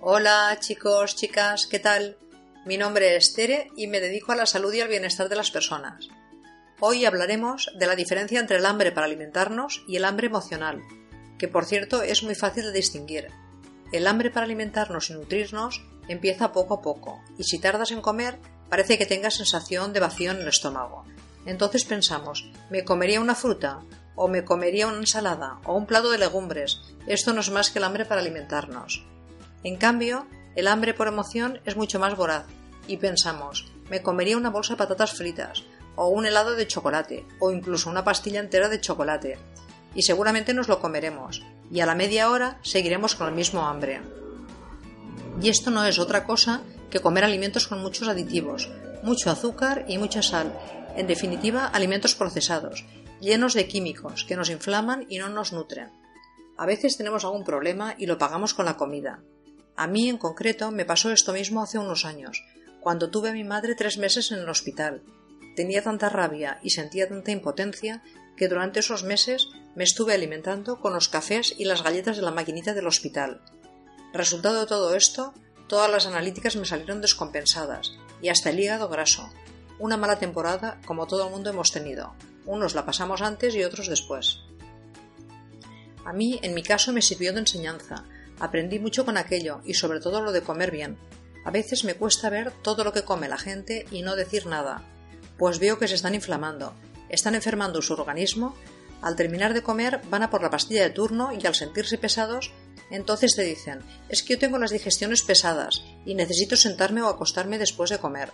Hola chicos, chicas, ¿qué tal? Mi nombre es Tere y me dedico a la salud y al bienestar de las personas. Hoy hablaremos de la diferencia entre el hambre para alimentarnos y el hambre emocional, que por cierto es muy fácil de distinguir. El hambre para alimentarnos y nutrirnos empieza poco a poco, y si tardas en comer, parece que tengas sensación de vacío en el estómago. Entonces pensamos, ¿me comería una fruta? ¿O me comería una ensalada? ¿O un plato de legumbres? Esto no es más que el hambre para alimentarnos. En cambio, el hambre por emoción es mucho más voraz y pensamos, me comería una bolsa de patatas fritas, o un helado de chocolate, o incluso una pastilla entera de chocolate, y seguramente nos lo comeremos, y a la media hora seguiremos con el mismo hambre. Y esto no es otra cosa que comer alimentos con muchos aditivos, mucho azúcar y mucha sal, en definitiva alimentos procesados, llenos de químicos que nos inflaman y no nos nutren. A veces tenemos algún problema y lo pagamos con la comida, a mí, en concreto, me pasó esto mismo hace unos años, cuando tuve a mi madre tres meses en el hospital. Tenía tanta rabia y sentía tanta impotencia que durante esos meses me estuve alimentando con los cafés y las galletas de la maquinita del hospital. Resultado de todo esto, todas las analíticas me salieron descompensadas y hasta el hígado graso. Una mala temporada como todo el mundo hemos tenido. Unos la pasamos antes y otros después. A mí, en mi caso, me sirvió de enseñanza, Aprendí mucho con aquello y sobre todo lo de comer bien. A veces me cuesta ver todo lo que come la gente y no decir nada, pues veo que se están inflamando, están enfermando su organismo, al terminar de comer van a por la pastilla de turno y al sentirse pesados, entonces te dicen, es que yo tengo las digestiones pesadas y necesito sentarme o acostarme después de comer.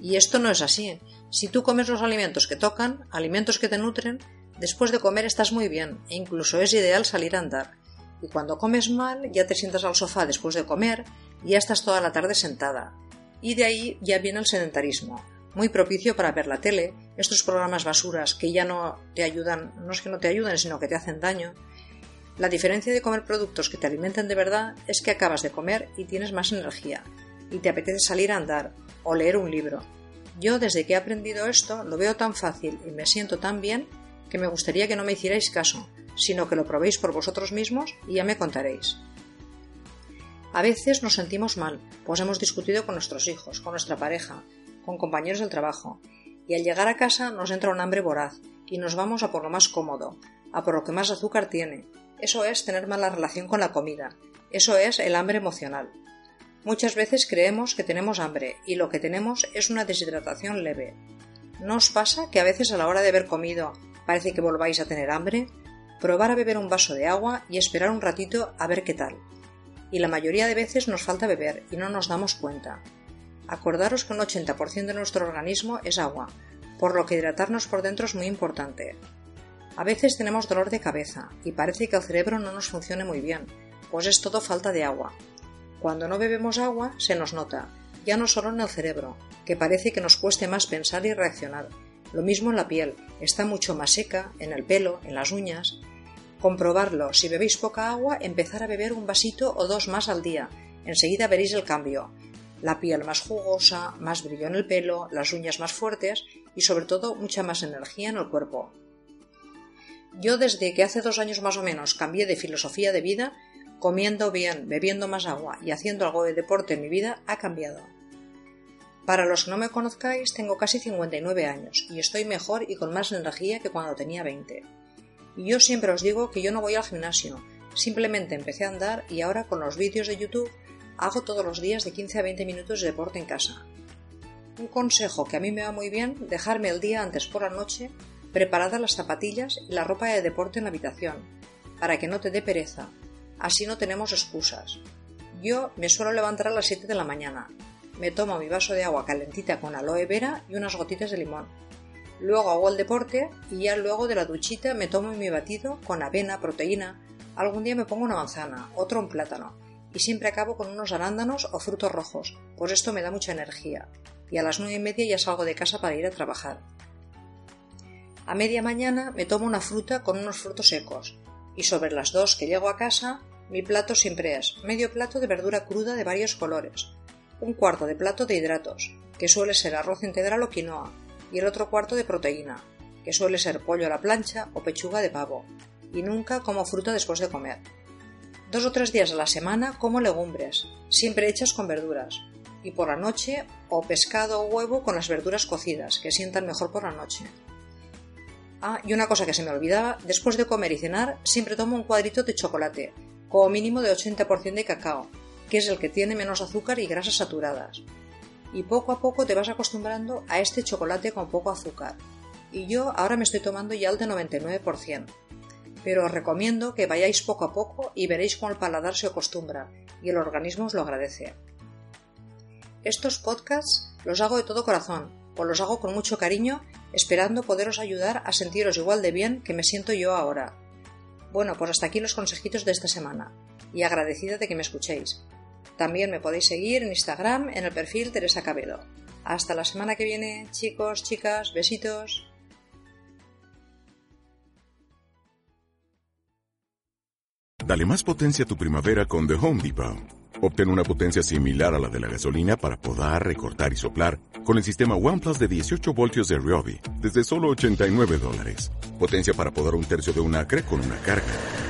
Y esto no es así. Si tú comes los alimentos que tocan, alimentos que te nutren, después de comer estás muy bien e incluso es ideal salir a andar. Y cuando comes mal, ya te sientas al sofá después de comer y ya estás toda la tarde sentada. Y de ahí ya viene el sedentarismo, muy propicio para ver la tele, estos programas basuras que ya no te ayudan, no es que no te ayuden, sino que te hacen daño. La diferencia de comer productos que te alimenten de verdad es que acabas de comer y tienes más energía, y te apetece salir a andar o leer un libro. Yo desde que he aprendido esto lo veo tan fácil y me siento tan bien que me gustaría que no me hicierais caso, sino que lo probéis por vosotros mismos y ya me contaréis. A veces nos sentimos mal, pues hemos discutido con nuestros hijos, con nuestra pareja, con compañeros del trabajo, y al llegar a casa nos entra un hambre voraz y nos vamos a por lo más cómodo, a por lo que más azúcar tiene. Eso es tener mala relación con la comida, eso es el hambre emocional. Muchas veces creemos que tenemos hambre y lo que tenemos es una deshidratación leve. ¿No os pasa que a veces a la hora de haber comido parece que volváis a tener hambre? Probar a beber un vaso de agua y esperar un ratito a ver qué tal. Y la mayoría de veces nos falta beber y no nos damos cuenta. Acordaros que un 80% de nuestro organismo es agua, por lo que hidratarnos por dentro es muy importante. A veces tenemos dolor de cabeza y parece que el cerebro no nos funcione muy bien, pues es todo falta de agua. Cuando no bebemos agua se nos nota, ya no solo en el cerebro, que parece que nos cueste más pensar y reaccionar. Lo mismo en la piel, está mucho más seca, en el pelo, en las uñas, Comprobarlo. Si bebéis poca agua, empezar a beber un vasito o dos más al día. Enseguida veréis el cambio. La piel más jugosa, más brillo en el pelo, las uñas más fuertes y sobre todo mucha más energía en el cuerpo. Yo desde que hace dos años más o menos cambié de filosofía de vida, comiendo bien, bebiendo más agua y haciendo algo de deporte en mi vida, ha cambiado. Para los que no me conozcáis, tengo casi 59 años y estoy mejor y con más energía que cuando tenía 20. Yo siempre os digo que yo no voy al gimnasio, simplemente empecé a andar y ahora con los vídeos de YouTube hago todos los días de 15 a 20 minutos de deporte en casa. Un consejo que a mí me va muy bien, dejarme el día antes por la noche preparadas las zapatillas y la ropa de deporte en la habitación, para que no te dé pereza. Así no tenemos excusas. Yo me suelo levantar a las 7 de la mañana. Me tomo mi vaso de agua calentita con aloe vera y unas gotitas de limón Luego hago el deporte y ya luego de la duchita me tomo mi batido con avena, proteína. Algún día me pongo una manzana, otro un plátano. y siempre acabo con unos arándanos o frutos rojos, pues esto me da mucha energía. Y a las nueve y media ya salgo de casa para ir a trabajar. A media mañana me tomo una fruta con unos frutos secos, y sobre las dos que llego a casa, mi plato siempre es medio plato de verdura cruda de varios colores, un cuarto de plato de hidratos, que suele ser arroz integral o quinoa, y el otro cuarto de proteína, que suele ser pollo a la plancha o pechuga de pavo, y nunca como fruta después de comer. Dos o tres días a la semana como legumbres, siempre hechas con verduras, y por la noche o pescado o huevo con las verduras cocidas, que sientan mejor por la noche. Ah, y una cosa que se me olvidaba, después de comer y cenar siempre tomo un cuadrito de chocolate, como mínimo de 80% de cacao, que es el que tiene menos azúcar y grasas saturadas. Y poco a poco te vas acostumbrando a este chocolate con poco azúcar. Y yo ahora me estoy tomando ya el de 99%. Pero os recomiendo que vayáis poco a poco y veréis cómo el paladar se acostumbra y el organismo os lo agradece. Estos podcasts los hago de todo corazón, pues los hago con mucho cariño esperando poderos ayudar a sentiros igual de bien que me siento yo ahora. Bueno, pues hasta aquí los consejitos de esta semana, y agradecida de que me escuchéis. También me podéis seguir en Instagram en el perfil Teresa Cabedo. Hasta la semana que viene, chicos, chicas, besitos. Dale más potencia a tu primavera con The Home Depot. Obtén una potencia similar a la de la gasolina para podar, recortar y soplar con el sistema OnePlus de 18 voltios de Ryobi desde solo 89 dólares. Potencia para podar un tercio de un acre con una carga.